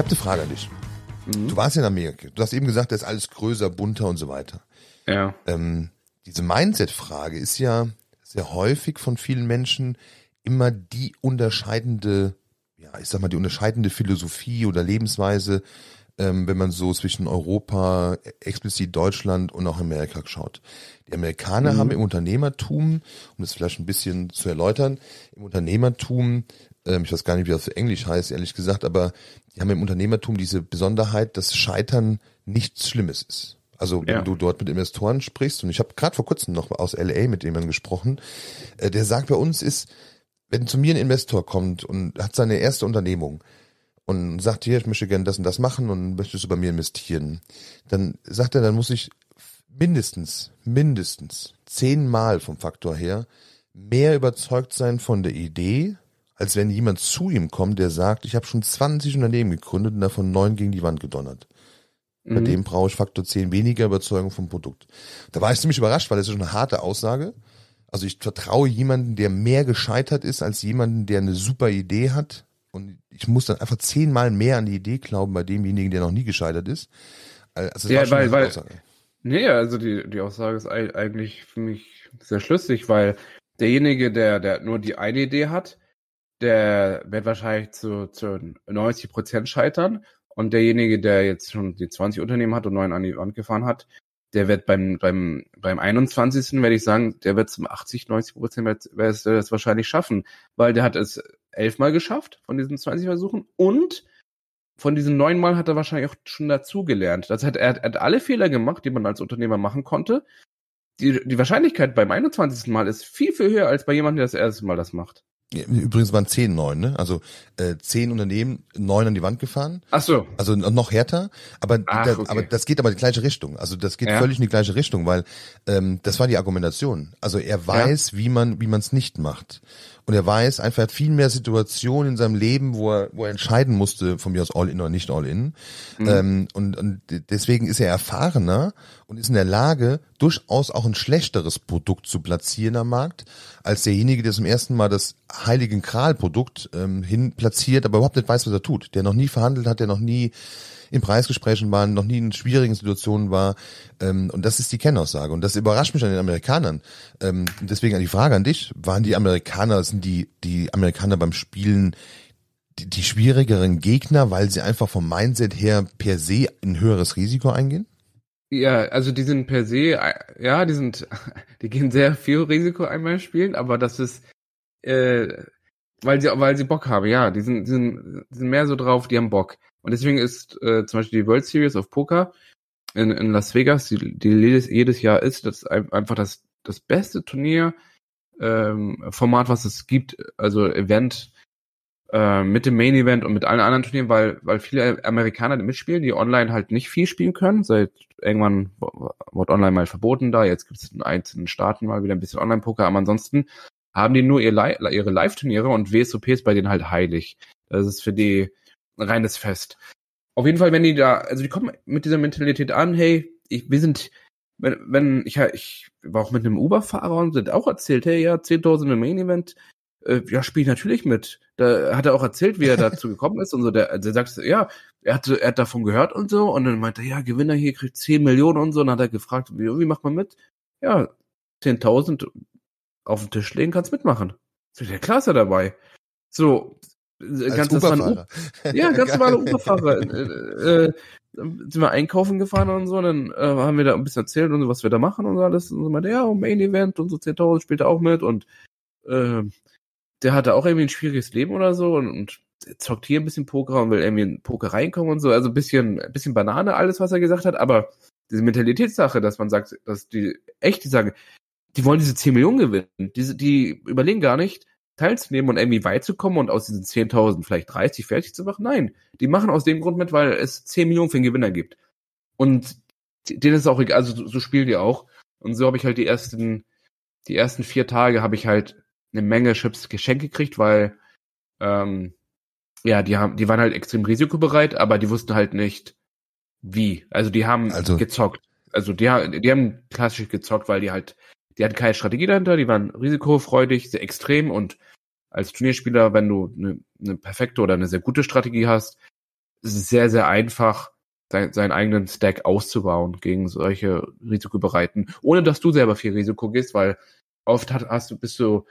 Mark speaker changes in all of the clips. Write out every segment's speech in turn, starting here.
Speaker 1: Habe eine Frage an dich.
Speaker 2: Mhm.
Speaker 1: Du warst in Amerika. Du hast eben gesagt, da ist alles größer, bunter und so weiter.
Speaker 2: Ja.
Speaker 1: Ähm, diese Mindset-Frage ist ja sehr häufig von vielen Menschen immer die unterscheidende, ja, ich sag mal, die unterscheidende Philosophie oder Lebensweise, ähm, wenn man so zwischen Europa, explizit Deutschland und auch Amerika schaut. Die Amerikaner
Speaker 2: Mhm.
Speaker 1: haben im Unternehmertum, um das vielleicht ein bisschen zu erläutern, im Unternehmertum, ähm, ich weiß gar nicht, wie das für Englisch heißt, ehrlich gesagt, aber die haben im Unternehmertum diese Besonderheit, dass Scheitern nichts Schlimmes ist. Also wenn
Speaker 2: Ja.
Speaker 1: du dort mit Investoren sprichst, und ich habe gerade vor kurzem noch aus LA mit jemandem gesprochen, äh, der sagt bei uns ist, wenn zu mir ein Investor kommt und hat seine erste Unternehmung und sagt, hier, ich möchte gerne das und das machen und möchtest du bei mir investieren, dann sagt er, dann muss ich mindestens, mindestens zehnmal vom Faktor her mehr überzeugt sein von der Idee, als wenn jemand zu ihm kommt, der sagt, ich habe schon 20 Unternehmen gegründet und davon neun gegen die Wand gedonnert. Bei
Speaker 2: Mhm.
Speaker 1: dem brauche ich Faktor 10 weniger Überzeugung vom Produkt. Da war ich ziemlich überrascht, weil das ist schon eine harte Aussage. Also ich vertraue jemanden, der mehr gescheitert ist, als jemanden, der eine super Idee hat. Und ich muss dann einfach zehnmal mehr an die Idee glauben bei demjenigen, der noch nie gescheitert ist. Also das
Speaker 2: Ja, weil- weil-
Speaker 1: Aussage.
Speaker 2: Nee, also die, die Aussage ist ei- eigentlich für mich sehr schlüssig, weil derjenige, der, der nur die eine Idee hat, der wird wahrscheinlich zu, zu 90 Prozent scheitern. Und derjenige, der jetzt schon die 20 Unternehmen hat und neun an die Wand gefahren hat, der wird beim, beim, beim 21. werde ich sagen, der wird zum 80, 90 Prozent wird, wird das wahrscheinlich schaffen, weil der hat es elfmal geschafft von diesen 20 Versuchen und von diesen neun Mal hat er wahrscheinlich auch schon dazugelernt. Das heißt, er hat, er hat alle Fehler gemacht, die man als Unternehmer machen konnte. Die, die Wahrscheinlichkeit beim 21. Mal ist viel, viel höher als bei jemandem, der das erste Mal das macht.
Speaker 1: Ja, Übrigens waren zehn neun, ne? Also äh, zehn Unternehmen, neun an die Wand gefahren.
Speaker 2: Ach so.
Speaker 1: Also noch härter, aber,
Speaker 2: Ach,
Speaker 1: da,
Speaker 2: okay.
Speaker 1: aber das geht aber in die gleiche Richtung. Also das geht
Speaker 2: Ja.
Speaker 1: völlig in die gleiche Richtung, weil ähm, das war die Argumentation. Also er weiß, wie man wie man es nicht macht. Und er weiß einfach, er hat viel mehr Situationen in seinem Leben, wo er, wo er entscheiden musste, von mir aus all in oder nicht all in.
Speaker 2: Mhm.
Speaker 1: Ähm, und, und deswegen ist er erfahrener und ist in der Lage, durchaus auch ein schlechteres Produkt zu platzieren am Markt, als derjenige, der zum ersten Mal das Heiligen Kral-Produkt ähm, hin platziert, aber überhaupt nicht weiß, was er tut. Der noch nie verhandelt hat, der noch nie in Preisgesprächen war, noch nie in schwierigen Situationen war. Ähm, und das ist die Kennaussage. Und das überrascht mich an den Amerikanern. Ähm, deswegen an die Frage an dich, waren die Amerikaner, sind die, die Amerikaner beim Spielen die, die schwierigeren Gegner, weil sie einfach vom Mindset her per se ein höheres Risiko eingehen?
Speaker 2: Ja, also die sind per se, äh, ja, die sind, die gehen sehr viel Risiko einmal spielen, aber das ist, äh, weil sie, weil sie Bock haben, ja, die sind, die sind, die sind mehr so drauf, die haben Bock. Und deswegen ist äh, zum Beispiel die World Series of Poker in, in Las Vegas, die, die jedes, jedes Jahr ist, das ist ein- einfach das, das beste Turnier, ähm, Format, was es gibt, also Event, äh, mit dem Main Event und mit allen anderen Turnieren, weil, weil viele Amerikaner mitspielen, die online halt nicht viel spielen können. Seit irgendwann wurde online mal verboten da. Jetzt gibt es in einzelnen Staaten mal wieder ein bisschen Online-Poker, aber ansonsten haben die nur ihr Li ihre Live-Turniere und WSOP ist bei denen halt heilig. Das ist für die reines Fest. Auf jeden Fall, wenn die da, also die kommen mit dieser Mentalität an, hey, ich, wir sind, wenn, wenn ich, ich war auch mit einem Uber-Fahrer und sind auch erzählt, hey, ja, 10.000 im Main-Event, äh, ja, spiele ich natürlich mit. Da hat er auch erzählt, wie er dazu gekommen ist und so. Der, der sagt, ja, er hat, er hat davon gehört und so und dann meinte er, ja, Gewinner hier kriegt 10 Millionen und so. Und dann hat er gefragt, wie, wie macht man mit? Ja, 10.000 auf den Tisch legen, kannst mitmachen. So, ja, klar ist er dabei. So, äh, ein
Speaker 1: Uberfahrer.
Speaker 2: ja, ganz
Speaker 1: Geil.
Speaker 2: normaler Uberfahrer. äh, äh, sind wir einkaufen gefahren und so, dann äh, haben wir da ein bisschen erzählt und so, was wir da machen und so alles. Und so meinte, ja, Main Event und so 10.000 spielt er auch mit und äh, der hatte auch irgendwie ein schwieriges Leben oder so und, und zockt hier ein bisschen Poker und will irgendwie in Poker reinkommen und so. Also ein bisschen, ein bisschen Banane alles, was er gesagt hat, aber diese Mentalitätssache, dass man sagt, dass die echt, die sagen, die wollen diese 10 Millionen gewinnen. Diese, die überlegen gar nicht, teilzunehmen und irgendwie weit zu kommen und aus diesen 10.000 vielleicht 30 fertig zu machen. Nein, die machen aus dem Grund mit, weil es 10 Millionen für den Gewinner gibt. Und denen ist auch egal, also so, so spielen die auch. Und so habe ich halt die ersten, die ersten vier Tage habe ich halt eine Menge Chips geschenkt gekriegt, weil ähm, ja, die haben, die waren halt extrem risikobereit, aber die wussten halt nicht, wie. Also die haben
Speaker 1: Also-
Speaker 2: gezockt. Also die, die haben klassisch gezockt, weil die halt, die hatten keine Strategie dahinter, die waren risikofreudig, sehr extrem und als Turnierspieler, wenn du eine, eine perfekte oder eine sehr gute Strategie hast, ist es sehr, sehr einfach, dein, seinen eigenen Stack auszubauen gegen solche Risikobereiten, ohne dass du selber viel Risiko gehst, weil oft hat, hast du, bist du,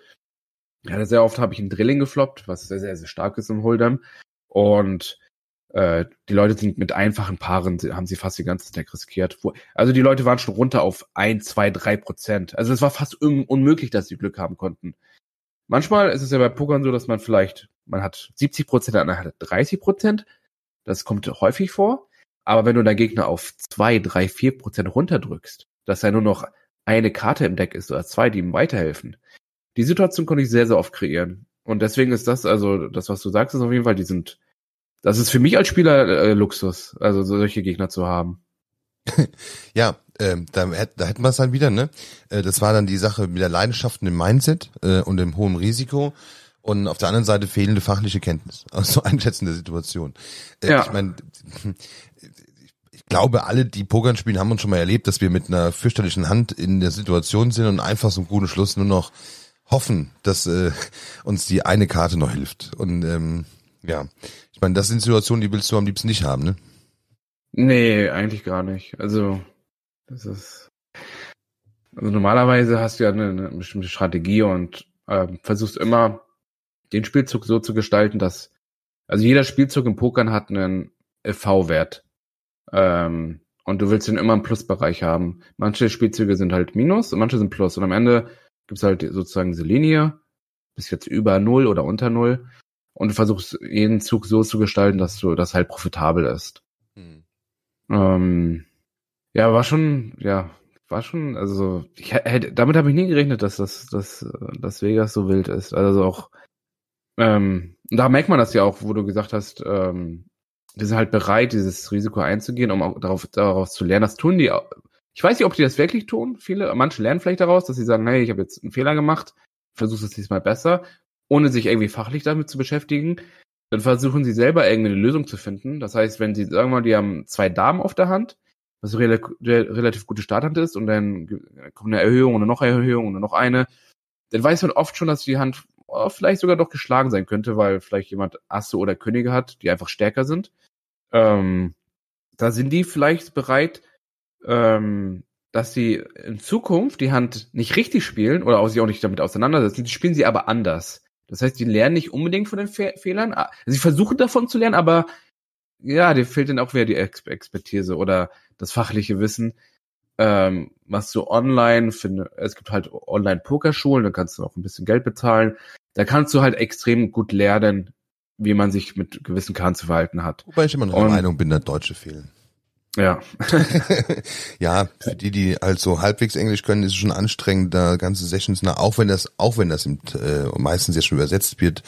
Speaker 2: ja, sehr oft habe ich ein Drilling gefloppt, was sehr, sehr, sehr stark ist im Hold'em. Und äh, die Leute sind mit einfachen Paaren, haben sie fast den ganzen Stack riskiert. Also die Leute waren schon runter auf ein, zwei, drei Prozent. Also es war fast un unmöglich, dass sie Glück haben konnten. Manchmal ist es ja bei Pokern so, dass man vielleicht, man hat 70 Prozent, andere hat 30 Prozent. Das kommt häufig vor. Aber wenn du deinen Gegner auf zwei, drei, vier Prozent runterdrückst, dass er nur noch eine Karte im Deck ist oder zwei, die ihm weiterhelfen. Die Situation konnte ich sehr, sehr oft kreieren. Und deswegen ist das, also das, was du sagst, ist auf jeden Fall, die sind, das ist für mich als Spieler äh, Luxus, also solche Gegner zu haben.
Speaker 1: Ja, ähm, da, da hätten wir es halt wieder, ne? Äh, das war dann die Sache mit der Leidenschaft und dem Mindset äh, und dem hohen Risiko. Und auf der anderen Seite fehlende fachliche Kenntnis, also Einschätzen der Situation. Äh,
Speaker 2: Ja.
Speaker 1: Ich meine, ich glaube, alle, die Pokern spielen, haben uns schon mal erlebt, dass wir mit einer fürchterlichen Hand in der Situation sind und einfach so einen guten Schluss nur noch hoffen, dass äh, uns die eine Karte noch hilft. Und ähm, ja, ich meine, das sind Situationen, die willst du am liebsten nicht haben, ne?
Speaker 2: Nee, eigentlich gar nicht. Also, das ist. Also normalerweise hast du ja eine, eine bestimmte Strategie und ähm, versuchst immer den Spielzug so zu gestalten, dass also jeder Spielzug im Pokern hat einen V-Wert. Ähm, und du willst den immer im Plusbereich haben. Manche Spielzüge sind halt Minus und manche sind Plus. Und am Ende gibt's halt sozusagen diese Linie, bis jetzt über Null oder unter Null. Und du versuchst jeden Zug so zu gestalten, dass du das halt profitabel ist.
Speaker 1: Hm.
Speaker 2: Ähm, ja, war schon, ja, war schon, also ich hätte, damit habe ich nie gerechnet, dass das, dass, dass Vegas so wild ist. Also auch, ähm, da merkt man das ja auch, wo du gesagt hast, ähm, die sind halt bereit, dieses Risiko einzugehen, um auch darauf, daraus zu lernen. Das tun die. Ich weiß nicht, ob die das wirklich tun. Viele, manche lernen vielleicht daraus, dass sie sagen, hey, ich habe jetzt einen Fehler gemacht, versuche es diesmal besser, ohne sich irgendwie fachlich damit zu beschäftigen. Dann versuchen sie selber irgendwie eine Lösung zu finden. Das heißt, wenn sie, sagen wir mal, die haben zwei Damen auf der Hand, was eine rela re- relativ gute Starthand ist, und dann kommt eine Erhöhung und noch eine Erhöhung und noch eine, dann weiß man oft schon, dass die Hand oh, vielleicht sogar doch geschlagen sein könnte, weil vielleicht jemand Asse oder Könige hat, die einfach stärker sind. Ähm, da sind die vielleicht bereit, ähm, dass sie in Zukunft die Hand nicht richtig spielen oder auch sich auch nicht damit auseinandersetzen, die spielen sie aber anders. Das heißt, die lernen nicht unbedingt von den Fe Fehlern. Ah, Sie versuchen davon zu lernen, aber ja, dir fehlt dann auch wieder die Ex Expertise oder das fachliche Wissen. Ähm, was du online finde, es gibt halt Online-Pokerschulen, da kannst du auch ein bisschen Geld bezahlen. Da kannst du halt extrem gut lernen, wie man sich mit gewissen Karten zu verhalten hat.
Speaker 1: Wobei ich immer noch der Meinung bin, dass Deutsche fehlen.
Speaker 2: Ja.
Speaker 1: ja, für die, die halt so halbwegs Englisch können, ist es schon anstrengend, da ganze Sessions nach, auch wenn das, auch wenn das im, äh, meistens ja schon übersetzt wird,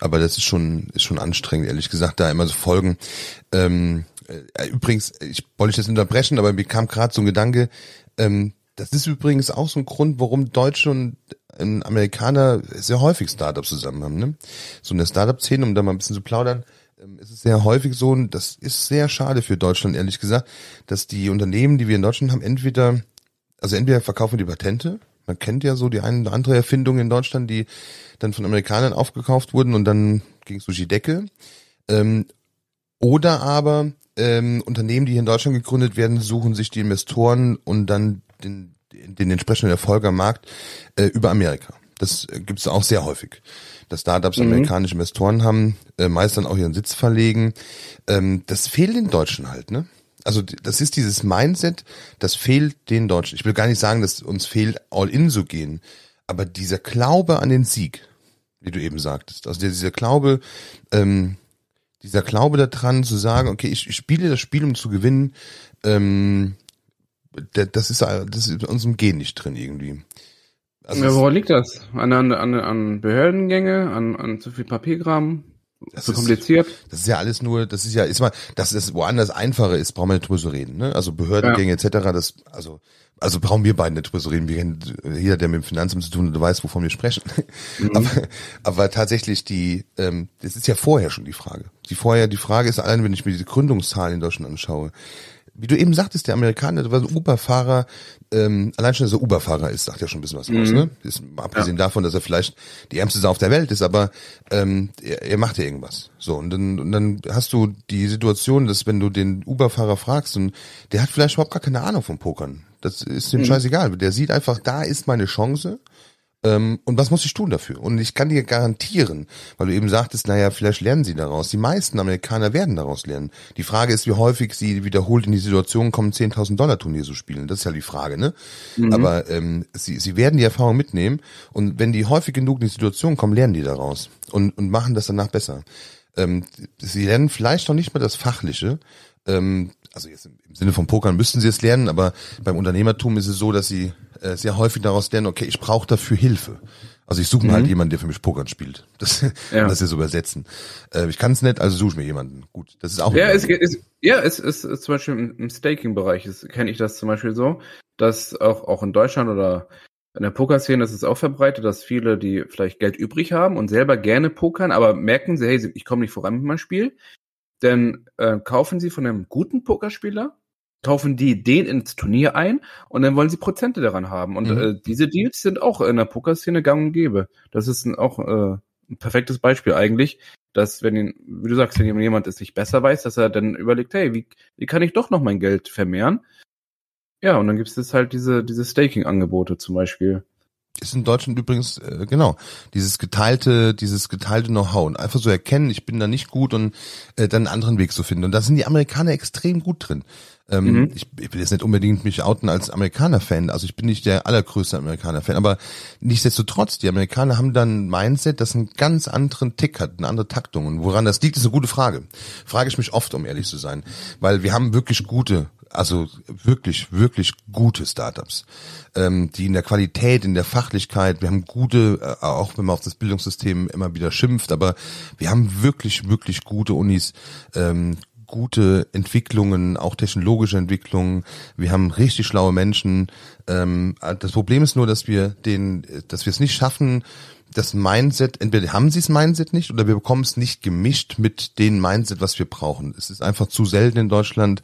Speaker 1: aber das ist schon, ist schon anstrengend, ehrlich gesagt, da immer so Folgen. Ähm, äh, übrigens, ich wollte dich jetzt unterbrechen, aber mir kam gerade so ein Gedanke, ähm, das ist übrigens auch so ein Grund, warum Deutsche und ähm, Amerikaner sehr häufig Startups zusammen haben, ne? So in der Startup-Szene, um da mal ein bisschen zu plaudern, ist es sehr häufig so, und das ist sehr schade für Deutschland, ehrlich gesagt, dass die Unternehmen, die wir in Deutschland haben, entweder, also entweder verkaufen die Patente, man kennt ja so die eine oder andere Erfindung in Deutschland, die dann von Amerikanern aufgekauft wurden und dann ging es durch die Decke. Ähm, oder aber ähm, Unternehmen, die hier in Deutschland gegründet werden, suchen sich die Investoren und dann den, den entsprechenden Erfolg am Markt äh, über Amerika. Das äh, gibt es auch sehr häufig. Dass Startups
Speaker 2: Mhm.
Speaker 1: amerikanische Investoren haben, äh, meist dann auch ihren Sitz verlegen. Ähm, das fehlt den Deutschen halt, ne? Also das ist dieses Mindset, das fehlt den Deutschen. Ich will gar nicht sagen, dass uns fehlt, all in zu gehen, aber dieser Glaube an den Sieg, wie du eben sagtest, also dieser Glaube, ähm, dieser Glaube daran zu sagen, okay, ich, ich spiele das Spiel, um zu gewinnen, ähm, das ist, das ist in unserem Gen nicht drin irgendwie.
Speaker 2: Also ja, woran liegt das? An, an, an, an Behördengänge, an, an zu viel Papierkram? Das so kompliziert.
Speaker 1: das ist ja alles nur, das ist ja, ist mal, dass es woanders einfacher ist, brauchen wir nicht drüber so reden, ne? Also Behördengänge ja. etc., das, also, also brauchen wir beide nicht drüber so reden. Wir kennen, jeder, der mit dem Finanzamt zu tun hat, weiß, wovon wir sprechen. Mhm. Aber, aber tatsächlich die, ähm, das ist ja vorher schon die Frage. Die vorher, die Frage ist allein, wenn ich mir die Gründungszahlen in Deutschland anschaue, wie du eben sagtest, der Amerikaner, der war ein Uber-Fahrer, ähm, allein schon, dass er Uber-Fahrer ist, sagt ja schon ein bisschen was mhm. aus, ne? Ist, abgesehen ja. davon, dass er vielleicht die ärmste Sau auf der Welt ist, aber ähm, er, er macht ja irgendwas. So, und dann, und dann hast du die Situation, dass wenn du den Uber-Fahrer fragst und der hat vielleicht überhaupt gar keine Ahnung vom Pokern. Das ist ihm mhm. scheißegal. Der sieht einfach, da ist meine Chance und was muss ich tun dafür? Und ich kann dir garantieren, weil du eben sagtest, naja, vielleicht lernen sie daraus. Die meisten Amerikaner werden daraus lernen. Die Frage ist, wie häufig sie wiederholt in die Situation kommen, 10.000 Dollar Turnier zu spielen. Das ist ja die Frage, ne? Mhm. Aber ähm, sie, sie werden die Erfahrung mitnehmen und wenn die häufig genug in die Situation kommen, lernen die daraus und, und machen das danach besser. Ähm, sie lernen vielleicht noch nicht mal das Fachliche, ähm, also jetzt im Sinne von Pokern müssten sie es lernen, aber beim Unternehmertum ist es so, dass sie äh, sehr häufig daraus lernen, okay, ich brauche dafür Hilfe. Also ich suche mir halt mhm. halt jemanden, der für mich Pokern spielt. Das, ja. das ist übersetzen. Äh, ich kann es nicht, also suche ich mir jemanden. Gut, das ist auch.
Speaker 2: Ja, es, ist, ja, es ist, ist zum Beispiel im, im Staking-Bereich kenne ich das zum Beispiel so, dass auch auch in Deutschland oder in der Pokerszene ist es auch verbreitet, dass viele, die vielleicht Geld übrig haben und selber gerne pokern, aber merken sie, hey, ich komme nicht voran mit meinem Spiel, dann äh, kaufen sie von einem guten Pokerspieler, kaufen die den ins Turnier ein und dann wollen sie Prozente daran haben. Und mhm. äh, diese Deals sind auch in der Pokerszene gang und gäbe. Das ist ein, auch äh, ein perfektes Beispiel eigentlich, dass wenn, ihn, wie du sagst, wenn jemand es nicht besser weiß, dass er dann überlegt, hey, wie, wie kann ich doch noch mein Geld vermehren? Ja, und dann gibt es halt diese, diese Staking-Angebote zum Beispiel.
Speaker 1: Ist in Deutschland übrigens, äh, genau, dieses geteilte, dieses geteilte Know-how und einfach so erkennen, ich bin da nicht gut und äh, dann einen anderen Weg zu finden. Und da sind die Amerikaner extrem gut drin. Ähm, mhm. ich, ich will jetzt nicht unbedingt mich outen als Amerikaner-Fan, also ich bin nicht der allergrößte Amerikaner-Fan, aber nichtsdestotrotz, die Amerikaner haben dann ein Mindset, das einen ganz anderen Tick hat, eine andere Taktung. Und woran das liegt, ist eine gute Frage. Frage ich mich oft, um ehrlich zu sein. Weil wir haben wirklich gute also wirklich, wirklich gute Startups, ähm, die in der Qualität, in der Fachlichkeit, wir haben gute, äh, auch wenn man auf das Bildungssystem immer wieder schimpft, aber wir haben wirklich, wirklich gute Unis, ähm, gute Entwicklungen, auch technologische Entwicklungen. Wir haben richtig schlaue Menschen. Ähm, das Problem ist nur, dass wir den, dass wir es nicht schaffen, das Mindset, entweder haben sie das Mindset nicht oder wir bekommen es nicht gemischt mit dem Mindset, was wir brauchen. Es ist einfach zu selten in Deutschland.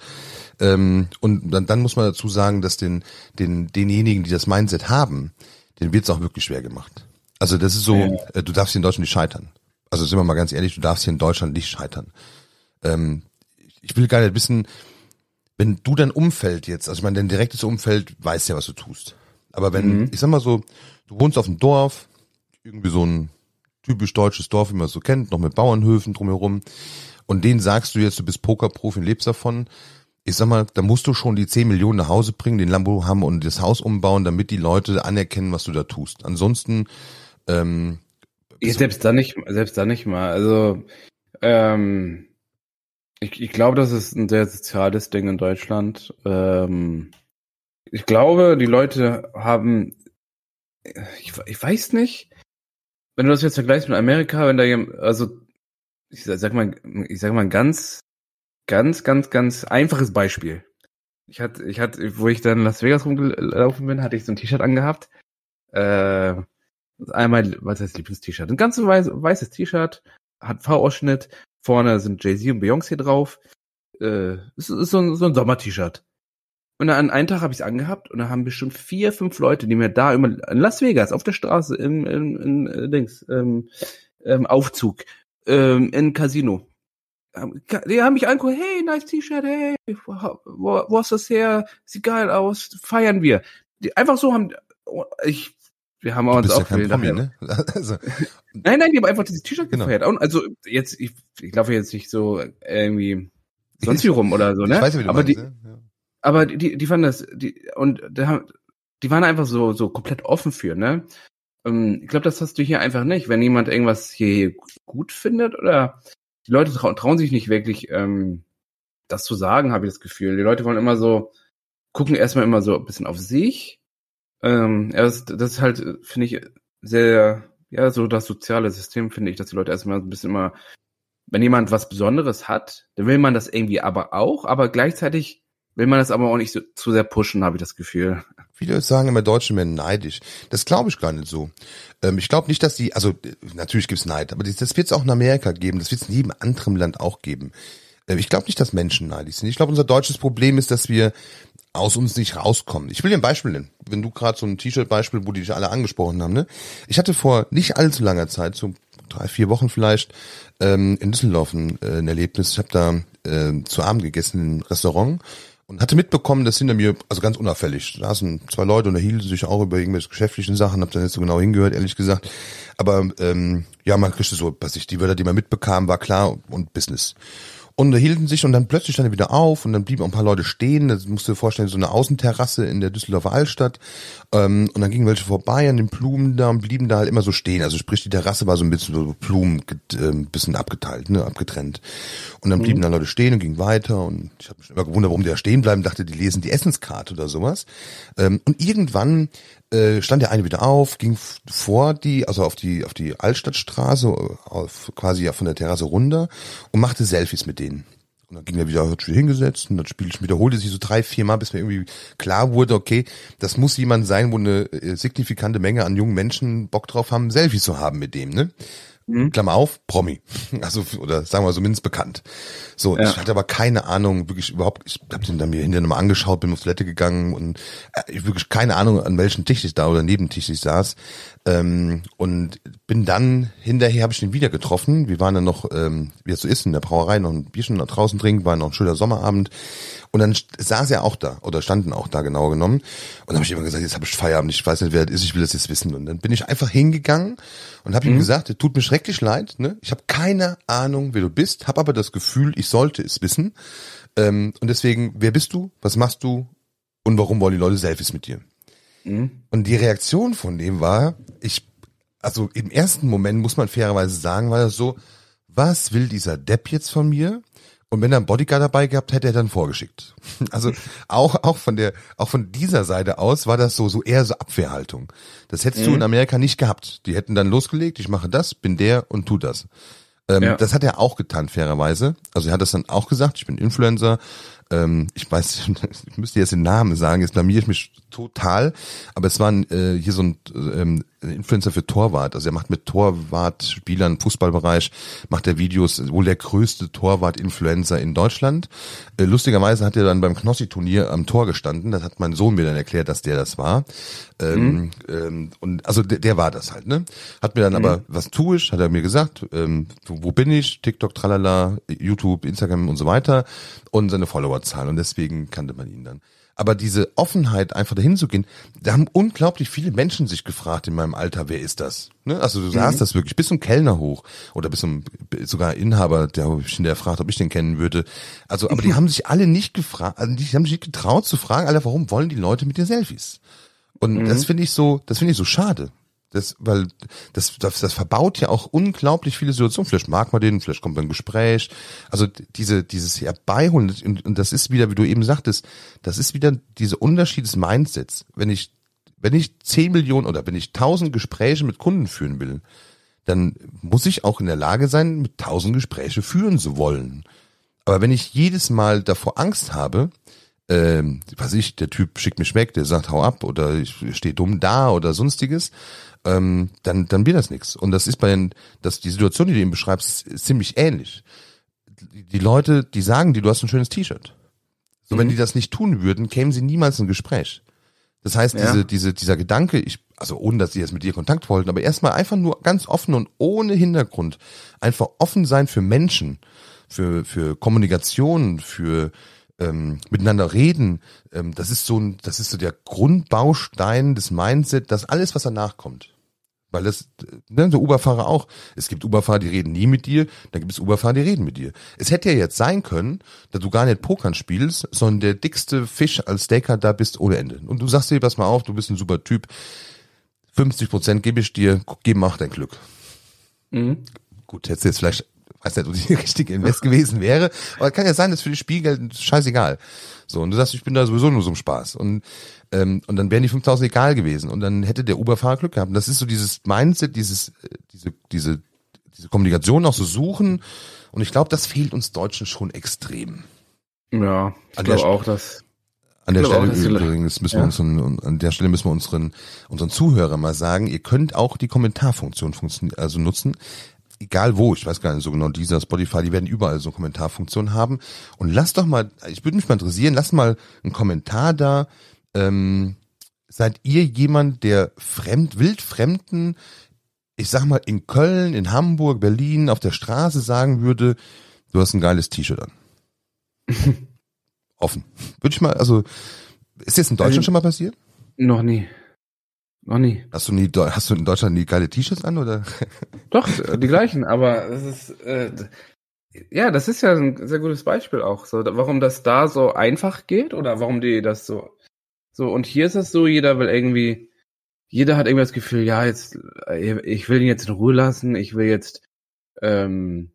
Speaker 1: Ähm, und dann, dann muss man dazu sagen, dass den, den, denjenigen, die das Mindset haben, den wird es auch wirklich schwer gemacht. Also das ist so, ja. äh, du darfst hier in Deutschland nicht scheitern. Also sind wir mal ganz ehrlich, du darfst hier in Deutschland nicht scheitern. Ähm, ich will gar nicht wissen, wenn du dein Umfeld jetzt, also ich meine, dein direktes Umfeld weiß ja, was du tust. Aber wenn, mhm. ich sag mal so, du wohnst auf dem Dorf, irgendwie so ein typisch deutsches Dorf, wie man es so kennt, noch mit Bauernhöfen drumherum, und denen sagst du jetzt, du bist Pokerprofi und lebst davon, ich sag mal, da musst du schon die 10 Millionen nach Hause bringen, den Lambo haben und das Haus umbauen, damit die Leute anerkennen, was du da tust. Ansonsten, ähm,
Speaker 2: ich, selbst da nicht, selbst da nicht mal. Also, ähm, ich, ich glaube, das ist ein sehr soziales Ding in Deutschland. Ähm, ich glaube, die Leute haben, ich, ich weiß nicht, wenn du das jetzt vergleichst mit Amerika, wenn da jemand, also ich sag mal, ich sag mal ein ganz, ganz, ganz, ganz einfaches Beispiel. Ich hatte, ich hatte, wo ich dann in Las Vegas rumgelaufen bin, hatte ich so ein T-Shirt angehabt. Äh, einmal, was heißt Lieblings-T-Shirt? Ein ganz weiß, weißes T-Shirt, hat V-Ausschnitt, Vorne sind Jay-Z und Beyoncé drauf. Äh, es ist so ein, so ein Sommer-T-Shirt. Und an einem Tag habe ich es angehabt und da haben bestimmt vier, fünf Leute, die mir da immer in Las Vegas auf der Straße im, im, im äh, Dings, ähm, ähm, Aufzug, ähm, in Casino. Die haben mich angeguckt, hey, nice T-Shirt, hey, wo, wo hast du das her? Sieht geil aus, feiern wir. Die, einfach so haben, ich wir haben uns auch ja kein Promi, ne? also. Nein, nein, die haben einfach dieses T-Shirt genau. gefeiert. Also jetzt, ich, ich laufe jetzt nicht so irgendwie sonst wie rum oder so, ne? Ich weiß, wie du aber meinst, die, ne? ja. Aber die, die fanden das, die und da, die waren einfach so so komplett offen für, ne? Ähm, ich glaube, das hast du hier einfach nicht. Wenn jemand irgendwas hier gut findet oder die Leute trau trauen sich nicht wirklich, ähm, das zu sagen, habe ich das Gefühl. Die Leute wollen immer so gucken erstmal immer so ein bisschen auf sich Ähm, ja, das, das ist halt, finde ich, sehr, ja, so das soziale System, finde ich, dass die Leute erstmal ein bisschen immer, wenn jemand was Besonderes hat, dann will man das irgendwie aber auch, aber gleichzeitig will man das aber auch nicht so, zu sehr pushen, habe ich das Gefühl.
Speaker 1: Viele sagen immer, Deutsche werden neidisch. Das glaube ich gar nicht so. Ähm, ich glaube nicht, dass die, also natürlich gibt's Neid, aber das, das wird es auch in Amerika geben, das wird es in jedem anderen Land auch geben. Äh, ich glaube nicht, dass Menschen neidisch sind. Ich glaube, unser deutsches Problem ist, dass wir aus uns nicht rauskommen. Ich will dir ein Beispiel nennen. Wenn du gerade so ein T-Shirt-Beispiel, wo die dich alle angesprochen haben, ne? Ich hatte vor nicht allzu langer Zeit, so drei, vier Wochen vielleicht, ähm, in Düsseldorf ein, äh, ein Erlebnis. Ich habe da äh, zu Abend gegessen im Restaurant und hatte mitbekommen, dass hinter mir, also ganz unauffällig, da saßen zwei Leute und erhielten sich auch über irgendwelche geschäftlichen Sachen, hab da nicht so genau hingehört, ehrlich gesagt. Aber ähm, ja, man kriegte so, was ich, die Wörter, die man mitbekam, war klar und Business und hielten sich und dann plötzlich stand er wieder auf und dann blieben auch ein paar Leute stehen. Das musst du dir vorstellen, so eine Außenterrasse in der Düsseldorfer Altstadt. Ähm, und dann gingen welche vorbei an den Blumen da und blieben da halt immer so stehen. Also sprich, die Terrasse war so ein bisschen so Blumen, äh, ein bisschen abgeteilt, ne, abgetrennt. Und dann blieben mhm. da Leute stehen und gingen weiter und ich habe mich immer gewundert, warum die da stehen bleiben, dachte, die lesen die Essenskarte oder sowas. Ähm, und irgendwann äh, stand der eine wieder auf, ging vor die, also auf die, auf die Altstadtstraße, auf, quasi von der Terrasse runter und machte Selfies mit denen. Und dann ging er wieder, hat sich hingesetzt und das Spiel wiederholte sich so drei, vier Mal, bis mir irgendwie klar wurde, okay, das muss jemand sein, wo eine äh, signifikante Menge an jungen Menschen Bock drauf haben, Selfies zu haben mit dem, ne? Mhm. Klammer auf, Promi. Also, oder sagen wir zumindest bekannt. So, ja. ich hatte aber keine Ahnung, wirklich überhaupt, ich habe den dann mir hinterher nochmal angeschaut, bin auf Toilette gegangen und äh, wirklich keine Ahnung, an welchem Tisch ich da oder Nebentisch ich saß. Ähm, und bin dann, hinterher habe ich den wieder getroffen. Wir waren dann noch, ähm, wie es so ist, in der Brauerei noch ein Bierchen draußen trinken, war noch ein schöner Sommerabend. Und dann saß er auch da, oder standen auch da genau genommen. Und dann habe ich immer gesagt, jetzt habe ich Feierabend, ich weiß nicht, wer das ist, ich will das jetzt wissen. Und dann bin ich einfach hingegangen und habe mhm. ihm gesagt, tut mir schrecklich leid, ne? ich habe keine Ahnung, wer du bist, habe aber das Gefühl, ich sollte es wissen. Ähm, und deswegen, wer bist du, was machst du und warum wollen die Leute Selfies mit dir? Mhm. Und die Reaktion von dem war, also im ersten Moment muss man fairerweise sagen, war das so, was will dieser Depp jetzt von mir? Und wenn er einen Bodyguard dabei gehabt hätte, er dann vorgeschickt. Also auch, auch von der, auch von dieser Seite aus war das so, so eher so Abwehrhaltung. Das hättest mhm. du in Amerika nicht gehabt. Die hätten dann losgelegt, ich mache das, bin der und tu das. Ähm, ja. Das hat er auch getan, fairerweise. Also er hat das dann auch gesagt, ich bin Influencer, ähm, ich weiß, ich müsste jetzt den Namen sagen, jetzt blamier ich mich total, aber es war äh, hier so ein ähm, Influencer für Torwart, also er macht mit Torwart-Spielern Fußballbereich, macht er Videos, wohl der größte Torwart-Influencer in Deutschland. Äh, lustigerweise hat er dann beim Knossi-Turnier am Tor gestanden, das hat mein Sohn mir dann erklärt, dass der das war. Ähm, mhm. ähm, und also der, der, war das halt, ne? Hat mir dann mhm. aber, was tue ich, hat er mir gesagt, ähm, wo, wo bin ich, TikTok, tralala, YouTube, Instagram und so weiter und seine Followerzahl und deswegen kannte man ihn dann. Aber diese Offenheit, einfach dahin zu gehen, da haben unglaublich viele Menschen sich gefragt in meinem Alter, wer ist das? Ne? Also du mhm. sahst das wirklich bis zum Kellner hoch oder bis zum sogar Inhaber, der mich hinterher fragt, ob ich den kennen würde. Also, aber die haben sich alle nicht gefragt, also die haben sich nicht getraut zu fragen, Alter, warum wollen die Leute mit dir Selfies? Und mhm. das finde ich so, das finde ich so schade. Das, weil das, das, das verbaut ja auch unglaublich viele Situationen. Vielleicht mag man den, vielleicht kommt ein Gespräch. Also diese, dieses Herbeiholen, und, und das ist wieder, wie du eben sagtest, das ist wieder diese Unterschied des Mindsets. Wenn ich, wenn ich zehn Millionen oder wenn ich tausend Gespräche mit Kunden führen will, dann muss ich auch in der Lage sein, mit tausend Gespräche führen zu wollen. Aber wenn ich jedes Mal davor Angst habe, ähm, was ich, der Typ schickt mich weg, der sagt, hau ab oder ich stehe dumm da oder sonstiges, ähm, dann, dann wird das nichts. Und das ist bei den, das, die Situation, die du eben beschreibst, ist ziemlich ähnlich. Die Leute, die sagen dir, du hast ein schönes T-Shirt. So, mhm. wenn die das nicht tun würden, kämen sie niemals in ein Gespräch. Das heißt, ja. diese, diese, dieser Gedanke, ich, also ohne dass sie jetzt mit dir Kontakt wollten, aber erstmal einfach nur ganz offen und ohne Hintergrund, einfach offen sein für Menschen, für, für Kommunikation, für ähm, miteinander reden, ähm, das ist so ein, das ist so der Grundbaustein des Mindset, dass alles, was danach kommt. Weil das, ne, so Uberfahrer auch. Es gibt Uberfahrer, die reden nie mit dir, dann gibt es Uberfahrer, die reden mit dir. Es hätte ja jetzt sein können, dass du gar nicht Pokern spielst, sondern der dickste Fisch als Staker da bist ohne Ende. Und du sagst dir, pass mal auf, du bist ein super Typ. 50 Prozent gebe ich dir, gib mach dein Glück. Mhm. Gut, hättest du jetzt vielleicht weiß nicht, ob die richtige Invest gewesen wäre, aber kann ja sein, dass für die Spielgeld scheißegal. So, und du sagst, ich bin da sowieso nur so ein Spaß. Und Ähm, und dann wären die 5000 egal gewesen. Und dann hätte der Uber-Fahrer Glück gehabt. Und das ist so dieses Mindset, dieses, äh, diese, diese, diese Kommunikation auch so suchen. Und ich glaube, das fehlt uns Deutschen schon extrem.
Speaker 2: Ja, ich glaube auch, dass
Speaker 1: an der Stelle übrigens müssen wir unseren, an der Stelle müssen wir unseren, unseren Zuhörern mal sagen, ihr könnt auch die Kommentarfunktion also nutzen. Egal wo, ich weiß gar nicht so genau, dieser Spotify, die werden überall so Kommentarfunktionen haben. Und lasst doch mal, ich würde mich mal interessieren, lasst mal einen Kommentar da. Ähm, seid ihr jemand, der fremd, wildfremden, ich sag mal, in Köln, in Hamburg, Berlin, auf der Straße sagen würde, du hast ein geiles T-Shirt an? offen. Würde ich mal, also, ist das in Deutschland also, schon mal passiert?
Speaker 2: Noch nie. Noch nie.
Speaker 1: Hast du nie, hast du in Deutschland nie geile T-Shirts an, oder?
Speaker 2: Doch, die gleichen, aber es ist, äh, ja, das ist ja ein sehr gutes Beispiel auch, so, warum das da so einfach geht oder warum die das so, so, und hier ist es so, jeder will irgendwie, jeder hat irgendwie das Gefühl, ja, jetzt, äh, ich will ihn jetzt in Ruhe lassen, ich will jetzt, ähm,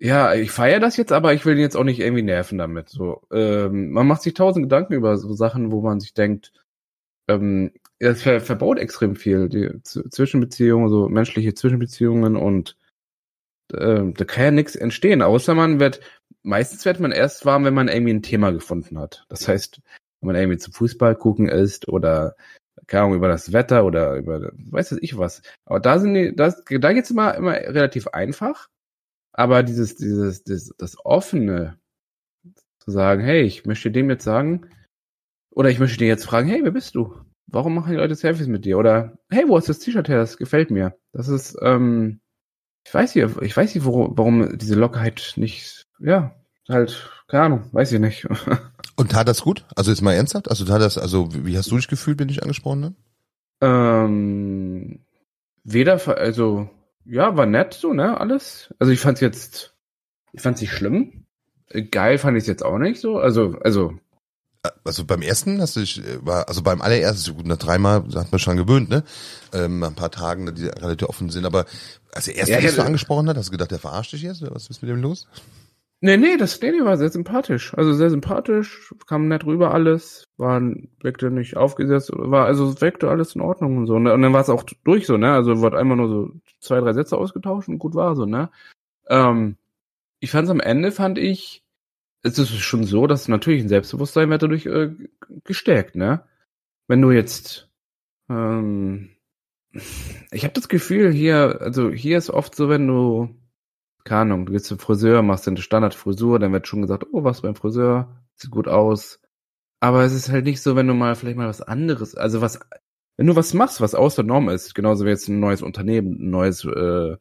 Speaker 2: ja, ich feiere das jetzt, aber ich will ihn jetzt auch nicht irgendwie nerven damit. So, ähm, man macht sich tausend Gedanken über so Sachen, wo man sich denkt, ähm, es ver verbaut extrem viel, die Z Zwischenbeziehungen, so menschliche Zwischenbeziehungen und äh, da kann ja nichts entstehen, außer man wird, meistens wird man erst warm, wenn man irgendwie ein Thema gefunden hat. Das heißt, wenn man irgendwie zum Fußball gucken ist oder keine Ahnung, über das Wetter oder über weiß ich was. Aber da sind die, das, da geht's immer, immer relativ einfach. Aber dieses, dieses, das, das offene, zu sagen, hey, ich möchte dem jetzt sagen, oder ich möchte dir jetzt fragen, hey, wer bist du? Warum machen die Leute Selfies mit dir? Oder hey, wo du das T-Shirt her? Das gefällt mir. Das ist, ähm, ich weiß nicht, ich weiß nicht, warum, warum diese Lockerheit nicht, ja, halt, keine Ahnung, weiß ich nicht.
Speaker 1: Und tat das gut? Also jetzt mal ernsthaft? Also tat das, also wie hast du dich gefühlt, wenn ich angesprochen habe?
Speaker 2: Ähm, weder, also ja, war nett so, ne, alles. Also ich fand's jetzt, ich fand's nicht schlimm. Geil fand ich jetzt auch nicht so. Also, also.
Speaker 1: Also beim ersten hast du dich, äh, war, also beim allerersten, gut, nach dreimal hat man schon gewöhnt, ne? Ähm, ein paar Tagen, die relativ offen sind, aber als der erste ja, dich so angesprochen hat, hast du gedacht, der verarscht dich jetzt? Was ist mit dem los?
Speaker 2: Nee, nee, das Lady war sehr sympathisch. Also sehr sympathisch, kam nett rüber alles, war, wirkte nicht aufgesetzt, war, also wirkte alles in Ordnung und so. Und dann war es auch durch so, ne? Also wurde einmal nur so zwei, drei Sätze ausgetauscht und gut war so, ne? Ähm, ich fand es am Ende, fand ich, es ist schon so, dass natürlich ein Selbstbewusstsein wird dadurch äh, gestärkt, ne? Wenn du jetzt, ähm, ich habe das Gefühl hier, also hier ist oft so, wenn du keine Ahnung, du gehst zum Friseur, machst eine Standardfrisur, dann wird schon gesagt, oh, was beim Friseur, sieht gut aus. Aber es ist halt nicht so, wenn du mal vielleicht mal was anderes, also was, wenn du was machst, was außer Norm ist, genauso wie jetzt ein neues Unternehmen, ein neues, äh,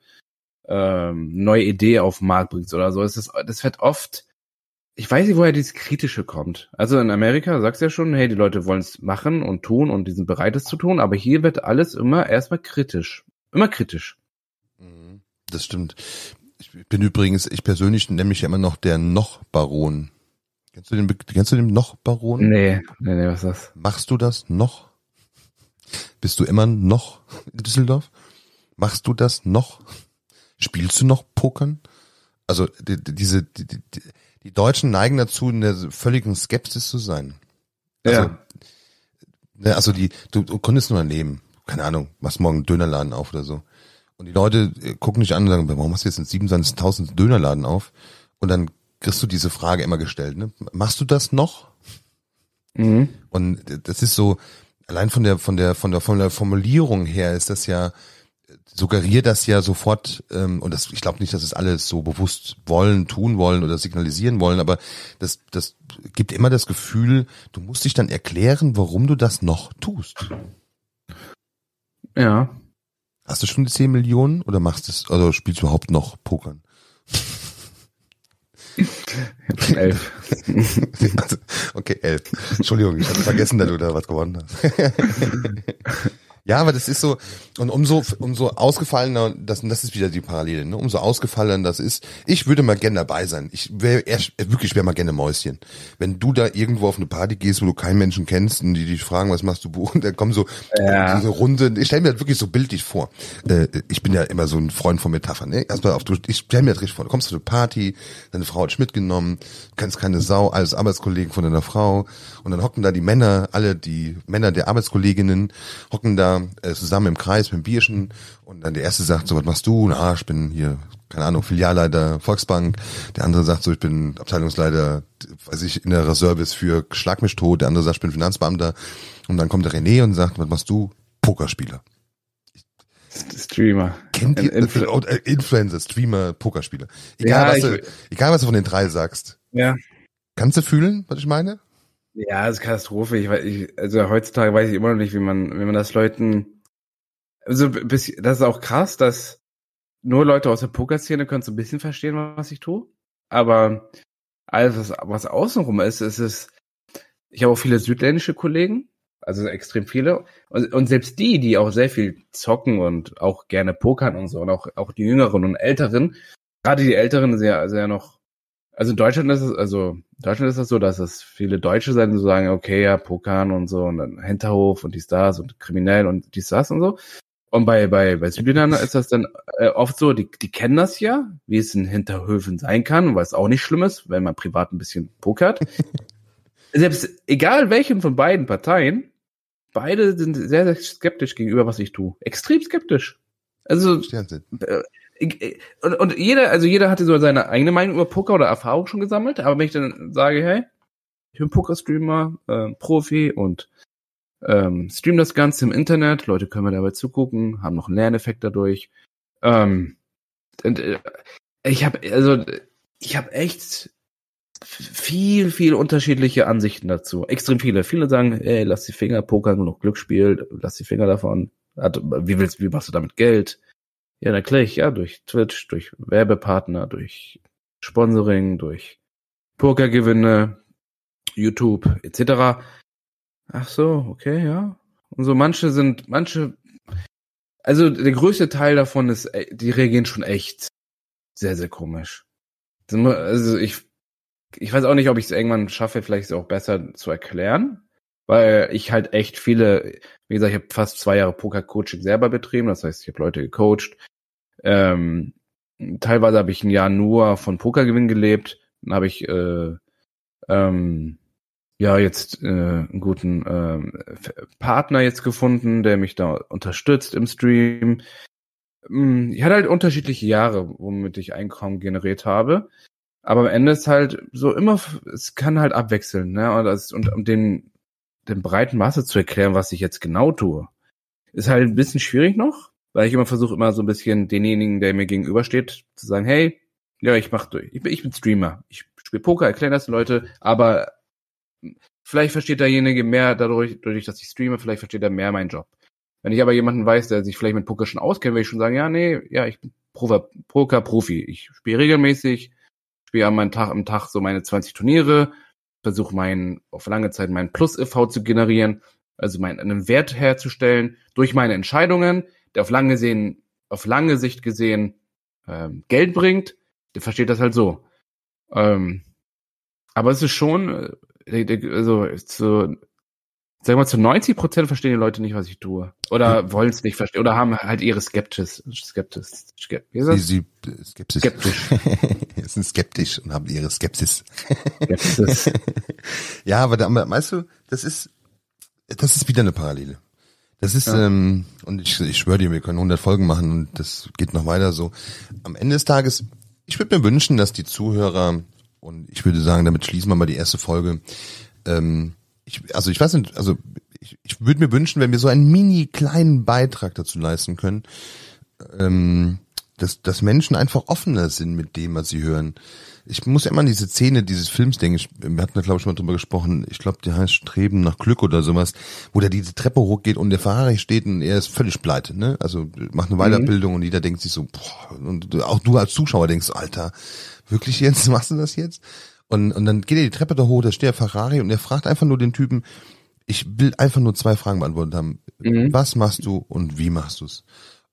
Speaker 2: ähm, neue Idee auf den Markt bringst oder so, ist das, das wird oft, ich weiß nicht, woher dieses Kritische kommt. Also in Amerika sagst du ja schon, hey, die Leute wollen es machen und tun und die sind bereit, es zu tun, aber hier wird alles immer erstmal kritisch. Immer kritisch.
Speaker 1: Mhm. Das stimmt. Ich bin übrigens, ich persönlich nenne mich ja immer noch der Noch-Baron. Kennst du den, kennst du den Noch-Baron?
Speaker 2: Nee, nee, nee, was ist das?
Speaker 1: Machst du das noch? Bist du immer noch in Düsseldorf? Machst du das noch? Spielst du noch Pokern? Also die, diese die, die, Deutschen neigen dazu, in der völligen Skepsis zu sein. Also, ja. Ne, also die, du, du konntest nur leben. Keine Ahnung, machst morgen einen Dönerladen auf oder so. Und die Leute äh, gucken dich an und sagen, warum hast du jetzt einen 27.000 Dönerladen auf? Und dann kriegst du diese Frage immer gestellt, ne? Machst du das noch? Mhm. Und das ist so, allein von der, von der, von der, von der Formulierung her ist das ja, suggeriert das ja sofort, ähm, und das, ich glaube nicht, dass es alles so bewusst wollen, tun wollen oder signalisieren wollen, aber das, das gibt immer das Gefühl, du musst dich dann erklären, warum du das noch tust.
Speaker 2: Ja.
Speaker 1: Hast du schon die 10 Millionen oder machst du es, also spielst du überhaupt noch Pokern?
Speaker 2: elf.
Speaker 1: also, okay, elf. Entschuldigung, ich hatte vergessen, dass du da was gewonnen hast. Ja, aber das ist so, und umso, umso ausgefallener, das, das ist wieder die Parallele, ne? umso ausgefallener das ist. Ich würde mal gerne dabei sein. Ich wäre wirklich wäre mal gerne Mäuschen. Wenn du da irgendwo auf eine Party gehst, wo du keinen Menschen kennst und die dich fragen, was machst du buchen, da kommen so
Speaker 2: Ja.
Speaker 1: diese Runde. Ich stelle mir das wirklich so bildlich vor. Äh, ich bin ja immer so ein Freund von Metaphern. Ne? Erstmal auf, du, ich stelle mir das richtig vor. Du kommst zu einer Party, deine Frau hat dich mitgenommen, du kennst keine Sau, alles Arbeitskollegen von deiner Frau und dann hocken da die Männer, alle die Männer der Arbeitskolleginnen, hocken da äh, zusammen im Kreis mit dem Bierchen und dann der erste sagt so, was machst du? Na, ich bin hier, keine Ahnung, Filialleiter Volksbank. Der andere sagt so, ich bin Abteilungsleiter, weiß ich, in der Service für Schlag mich tot. Der andere sagt, ich bin Finanzbeamter. Und dann kommt der René und sagt, was machst du? Pokerspieler.
Speaker 2: Streamer.
Speaker 1: Kennt ihr
Speaker 2: Influ-
Speaker 1: Influ äh, Influencer, Streamer, Pokerspieler. Egal,
Speaker 2: Ja,
Speaker 1: was du, egal was du von den drei sagst.
Speaker 2: Ja.
Speaker 1: Kannst du fühlen, was ich meine?
Speaker 2: Ja, das ist Katastrophe. Ich, weiß- ich, also heutzutage weiß ich immer noch nicht, wie man, wie man das Leuten, also bis, das ist auch krass, dass nur Leute aus der Pokerszene können so ein bisschen verstehen, was ich tue. Aber alles, was, was außenrum ist, ist es, ich habe auch viele südländische Kollegen, also extrem viele. Und, und selbst die, die auch sehr viel zocken und auch gerne pokern und so, und auch, auch die Jüngeren und Älteren, gerade die Älteren sehr, sehr noch also in Deutschland ist es, also in Deutschland ist es so, dass es viele Deutsche sein, so sagen, okay, ja, Pokern und so und dann Hinterhof und dies, das und kriminell und dies, das und so. Und bei, bei, bei Südländern ist das dann äh, oft so, die, die kennen das ja, wie es in Hinterhöfen sein kann, was auch nicht schlimm ist, wenn man privat ein bisschen pokert. Selbst egal welchen von beiden Parteien, beide sind sehr, sehr skeptisch gegenüber, was ich tue. Extrem skeptisch. Also. Ich- und, und jeder, also jeder hatte so seine eigene Meinung über Poker oder Erfahrung schon gesammelt, aber wenn ich dann sage, hey, ich bin Poker-Streamer, äh, Profi und ähm, stream das Ganze im Internet, Leute können mir dabei zugucken, haben noch einen Lerneffekt dadurch. Ähm, und, äh, ich habe also ich habe echt viel, viel unterschiedliche Ansichten dazu. Extrem viele. Viele sagen, ey, lass die Finger, Poker noch Glücksspiel, lass die Finger davon. Wie willst, wie machst du damit Geld? Ja, na klar, ja, durch Twitch, durch Werbepartner, durch Sponsoring, durch Pokergewinne, YouTube, etc. Ach so, okay, ja. Und so manche sind, manche, also der größte Teil davon ist, äh, die reagieren schon echt sehr, sehr komisch. Also ich, ich weiß auch nicht, ob ich es irgendwann schaffe, vielleicht auch besser zu erklären, weil ich halt echt viele, wie gesagt, ich habe fast zwei Jahre Poker-Coaching selber betrieben, das heißt, ich habe Leute gecoacht. Ähm, teilweise habe ich ein Jahr nur von Pokergewinn gelebt, dann habe ich äh, ähm, ja jetzt äh, einen guten F- Partner jetzt gefunden, der mich da unterstützt im Stream. Mm, Ich hatte halt unterschiedliche Jahre, womit ich Einkommen generiert habe. Aber am Ende ist halt so immer, es kann halt abwechseln, ne? Und, das, und um den, den breiten Masse zu erklären, was ich jetzt genau tue, ist halt ein bisschen schwierig noch, weil ich immer versuche, immer so ein bisschen denjenigen, der mir gegenübersteht, zu sagen, hey, ja, ich mach durch. Ich bin, ich bin Streamer. Ich spiele Poker, erkläre das Leute, aber vielleicht versteht derjenige mehr dadurch, dadurch, dass ich streame, vielleicht versteht er mehr meinen Job. Wenn ich aber jemanden weiß, der sich vielleicht mit Poker schon auskennt, würde ich schon sagen, ja, nee, ja, ich bin Pro- Poker-Profi. Ich spiele regelmäßig, spiele am Tag, am Tag so meine 20 Turniere, versuche meinen, auf lange Zeit meinen Plus-EV zu generieren, also meinen, einen Wert herzustellen durch meine Entscheidungen, der auf lange gesehen, auf lange Sicht gesehen ähm, Geld bringt, der versteht das halt so. Ähm, aber es ist schon, äh, also zu, sag mal, zu 90 Prozent verstehen die Leute nicht, was ich tue. Oder wollen es nicht verstehen. Oder haben halt ihre Skeptis. Skeptis. Skep wie ist
Speaker 1: Sie, sie skeptisch.
Speaker 2: Skeptisch.
Speaker 1: sind skeptisch und haben ihre Skepsis.
Speaker 2: Skeptis.
Speaker 1: Ja, aber da, weißt du, das ist, das ist wieder eine Parallele. Das ist,
Speaker 2: Ja.
Speaker 1: ähm, und ich, ich schwöre dir, wir können 100 Folgen machen und das geht noch weiter so. Am Ende des Tages, ich würde mir wünschen, dass die Zuhörer, und ich würde sagen, damit schließen wir mal die erste Folge, ähm, ich, also ich weiß nicht, also ich, ich würde mir wünschen, wenn wir so einen mini kleinen Beitrag dazu leisten können, ähm, dass, dass Menschen einfach offener sind mit dem, was sie hören. Ich muss immer an diese Szene dieses Films denken. Ich, wir hatten da, glaube ich, schon mal drüber gesprochen. Ich glaube, der heißt Streben nach Glück oder sowas, wo der diese Treppe hochgeht und der Ferrari steht und er ist völlig pleite. Ne? Also macht eine Weiterbildung und jeder denkt sich so, boah, und auch du als Zuschauer denkst, Alter, wirklich jetzt, machst du das jetzt? Und, und dann geht er die Treppe da hoch, da steht der Ferrari und er fragt einfach nur den Typen, Ich will einfach nur zwei Fragen beantwortet haben.
Speaker 2: Mhm.
Speaker 1: Was machst du und wie machst du's?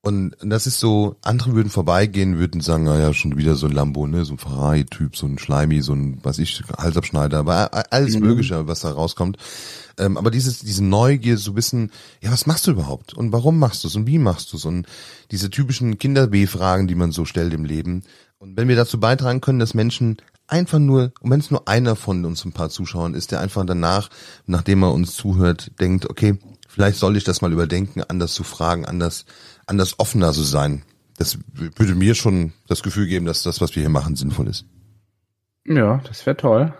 Speaker 1: Und das ist so, andere würden vorbeigehen, würden sagen, naja, schon wieder so ein Lambo, ne, so ein Ferrari-Typ, so ein Schleimi, so ein, was ich, Halsabschneider, aber alles
Speaker 2: Mhm.
Speaker 1: Mögliche, was da rauskommt. Ähm, aber dieses, diese Neugier, so wissen, ja, was machst du überhaupt? Und warum machst du's? Und wie machst du's? Und diese typischen Kinder-B-Fragen, die man so stellt im Leben. Und wenn wir dazu beitragen können, dass Menschen einfach nur, und wenn es nur einer von uns ein paar Zuschauern ist, der einfach danach, nachdem er uns zuhört, denkt, okay, vielleicht soll ich das mal überdenken, anders zu fragen, anders, anders offener zu sein. Das würde mir schon das Gefühl geben, dass das, was wir hier machen, sinnvoll ist.
Speaker 2: Ja, das wäre toll.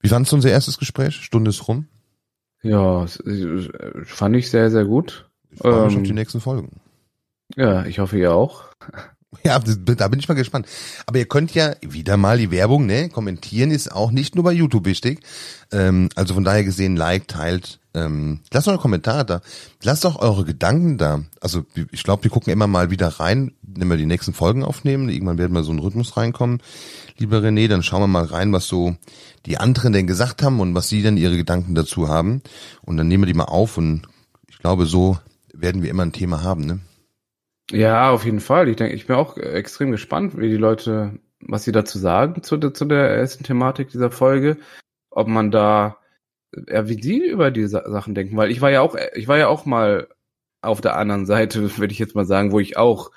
Speaker 1: Wie fandst du unser erstes Gespräch? Stunde ist rum.
Speaker 2: Ja, fand ich sehr, sehr gut.
Speaker 1: Ich freue mich
Speaker 2: Ähm,
Speaker 1: auf die nächsten Folgen.
Speaker 2: Ja, ich hoffe ihr auch.
Speaker 1: Ja, da bin ich mal gespannt. Aber ihr könnt ja wieder mal die Werbung, ne? Kommentieren ist auch nicht nur bei YouTube wichtig. Ähm, also von daher gesehen, like, teilt. Ähm, lasst eure Kommentare da. Lasst auch eure Gedanken da. Also ich glaube, wir gucken immer mal wieder rein, wenn wir die nächsten Folgen aufnehmen. Irgendwann werden wir so einen Rhythmus reinkommen. Lieber René, dann schauen wir mal rein, was so die anderen denn gesagt haben und was sie denn ihre Gedanken dazu haben. Und dann nehmen wir die mal auf und ich glaube, so werden wir immer ein Thema haben, ne?
Speaker 2: Ja, auf jeden Fall. Ich denke, ich bin auch extrem gespannt, wie die Leute, was sie dazu sagen zu der, zu der ersten Thematik dieser Folge. Ob man da, ja, wie sie über die Sa Sachen denken, weil ich war ja auch, ich war ja auch mal auf der anderen Seite, würde ich jetzt mal sagen, wo ich auch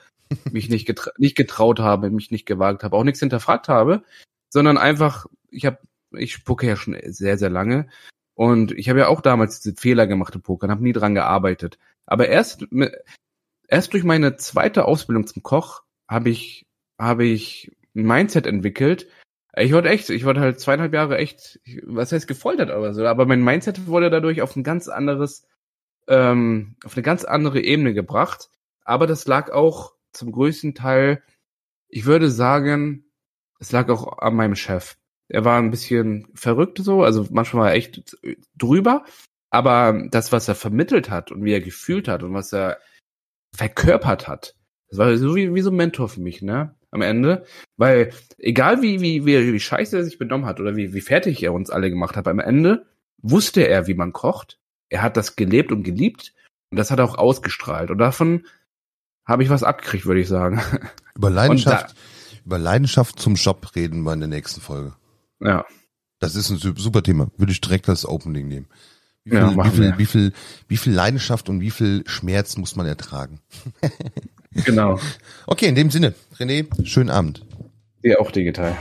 Speaker 2: mich nicht, getra nicht getraut habe, mich nicht gewagt habe, auch nichts hinterfragt habe, sondern einfach, ich habe, ich spucke ja schon sehr, sehr lange und ich habe ja auch damals diese Fehler gemacht im Poker und habe nie dran gearbeitet. Aber erst, erst durch meine zweite Ausbildung zum Koch habe ich, habe ich ein Mindset entwickelt. Ich wurde echt, ich wurde halt zweieinhalb Jahre echt, was heißt gefoltert oder so, aber mein Mindset wurde dadurch auf ein ganz anderes, ähm, auf eine ganz andere Ebene gebracht. Aber das lag auch zum größten Teil, ich würde sagen, es lag auch an meinem Chef. Er war ein bisschen verrückt so, also manchmal war er echt drüber, aber das, was er vermittelt hat und wie er gefühlt hat und was er verkörpert hat, das war so wie, wie so ein Mentor für mich, ne? Am Ende. Weil, egal wie, wie, wie, wie scheiße er sich benommen hat oder wie, wie fertig er uns alle gemacht hat, am Ende wusste er, wie man kocht. Er hat das gelebt und geliebt und das hat er auch ausgestrahlt. Und davon habe ich was abgekriegt, würde ich sagen.
Speaker 1: Über Leidenschaft, über Leidenschaft zum Job reden wir in der nächsten Folge.
Speaker 2: Ja.
Speaker 1: Das ist ein su- super Thema. Würde ich direkt als Opening nehmen. Wie viel,
Speaker 2: Ja,
Speaker 1: wie viel, wie viel, wie viel Leidenschaft und wie viel Schmerz muss man ertragen?
Speaker 2: Genau.
Speaker 1: Okay, in dem Sinne, René, schönen Abend.
Speaker 2: Dir auch digital.